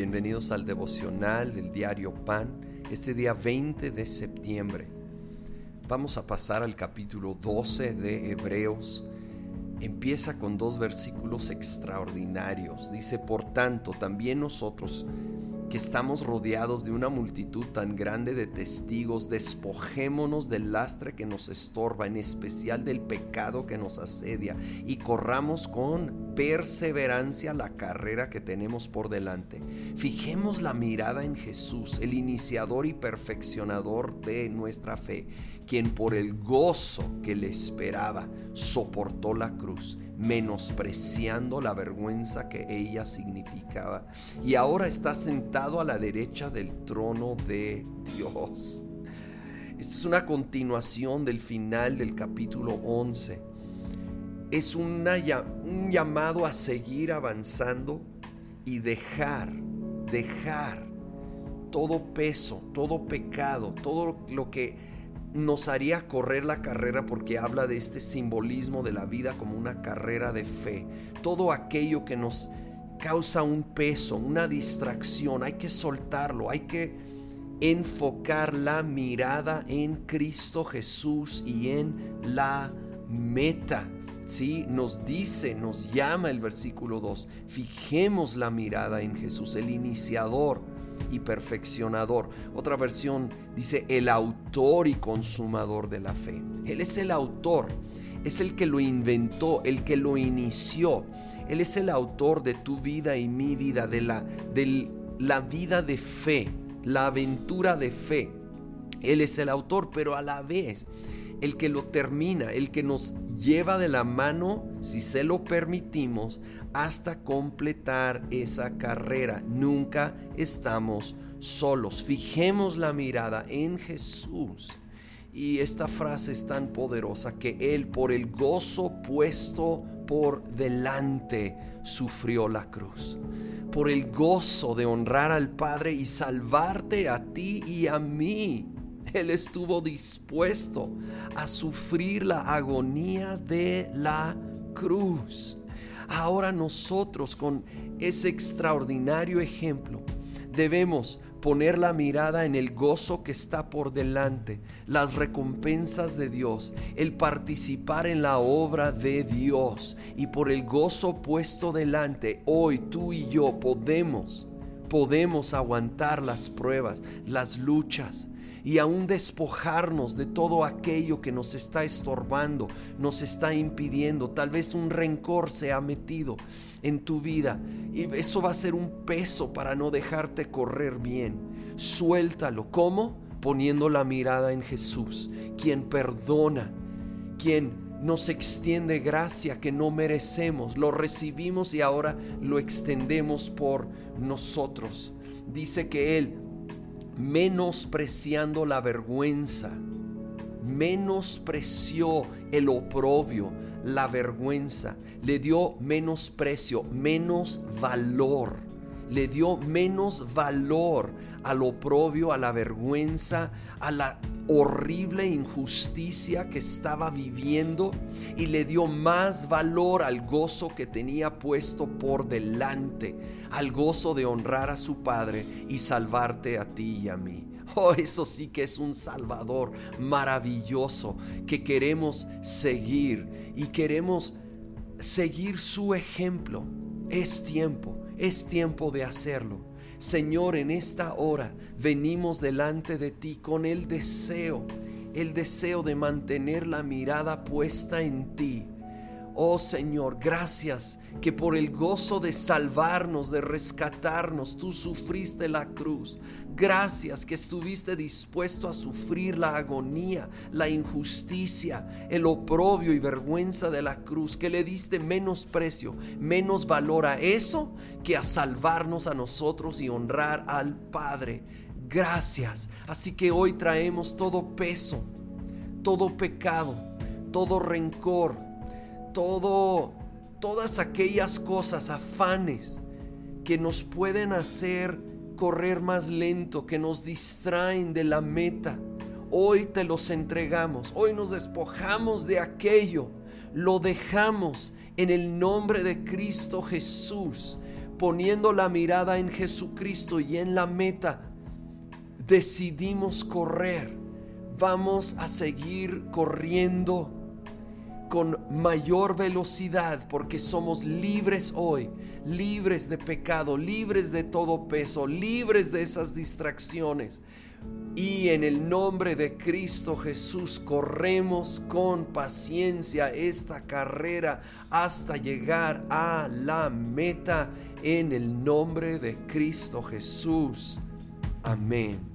Bienvenidos al devocional del diario Pan, este día 20 de septiembre. Vamos a pasar al capítulo 12 de Hebreos. Empieza con dos versículos extraordinarios. Dice, por tanto, también nosotros que estamos rodeados de una multitud tan grande de testigos, despojémonos del lastre que nos estorba, en especial del pecado que nos asedia, y corramos con perseverancia la carrera que tenemos por delante. Fijemos la mirada en Jesús, el iniciador y perfeccionador de nuestra fe, quien por el gozo que le esperaba soportó la cruz menospreciando la vergüenza que ella significaba. Y ahora está sentado a la derecha del trono de Dios. Esto es una continuación del final del capítulo 11. Es una, un llamado a seguir avanzando y dejar, dejar todo peso, todo pecado, todo lo que nos haría correr la carrera porque habla de este simbolismo de la vida como una carrera de fe. Todo aquello que nos causa un peso, una distracción, hay que soltarlo, hay que enfocar la mirada en Cristo Jesús y en la meta. ¿Sí? Nos dice, nos llama el versículo 2, fijemos la mirada en Jesús, el iniciador y perfeccionador. Otra versión dice el autor y consumador de la fe. Él es el autor, es el que lo inventó, el que lo inició. Él es el autor de tu vida y mi vida, de la, de la vida de fe, la aventura de fe. Él es el autor, pero a la vez el que lo termina, el que nos lleva de la mano, si se lo permitimos, hasta completar esa carrera. Nunca estamos solos. Fijemos la mirada en Jesús. Y esta frase es tan poderosa que Él por el gozo puesto por delante sufrió la cruz. Por el gozo de honrar al Padre y salvarte a ti y a mí. Él estuvo dispuesto a sufrir la agonía de la cruz. Ahora nosotros con ese extraordinario ejemplo debemos poner la mirada en el gozo que está por delante, las recompensas de Dios, el participar en la obra de Dios y por el gozo puesto delante, hoy tú y yo podemos, podemos aguantar las pruebas, las luchas, y aún despojarnos de todo aquello que nos está estorbando, nos está impidiendo. Tal vez un rencor se ha metido en tu vida y eso va a ser un peso para no dejarte correr bien. Suéltalo. ¿Cómo? Poniendo la mirada en Jesús, quien perdona, quien nos extiende gracia que no merecemos. Lo recibimos y ahora lo extendemos por nosotros. Dice que Él menospreciando la vergüenza, menospreció el oprobio, la vergüenza, le dio menosprecio, menos valor, le dio menos valor al oprobio, a la vergüenza, a la horrible injusticia que estaba viviendo y le dio más valor al gozo que tenía puesto por delante, al gozo de honrar a su Padre y salvarte a ti y a mí. Oh, eso sí que es un Salvador maravilloso que queremos seguir y queremos seguir su ejemplo. Es tiempo, es tiempo de hacerlo. Señor, en esta hora venimos delante de ti con el deseo, el deseo de mantener la mirada puesta en ti Oh Señor, gracias que por el gozo de salvarnos, de rescatarnos, tú sufriste la cruz. Gracias que estuviste dispuesto a sufrir la agonía, la injusticia, el oprobio y vergüenza de la cruz, que le diste menos precio, menos valor a eso que a salvarnos a nosotros y honrar al Padre. Gracias. Así que hoy traemos todo peso, todo pecado, todo rencor todo, todas aquellas cosas, afanes que nos pueden hacer correr más lento, que nos distraen de la meta. Hoy te los entregamos, hoy nos despojamos de aquello, lo dejamos en el nombre de Cristo Jesús poniendo la mirada en Jesucristo y en la meta, decidimos correr. Vamos a seguir corriendo con mayor velocidad porque somos libres hoy, libres de pecado, libres de todo peso, libres de esas distracciones. Y en el nombre de Cristo Jesús corremos con paciencia esta carrera hasta llegar a la meta en el nombre de Cristo Jesús. Amén.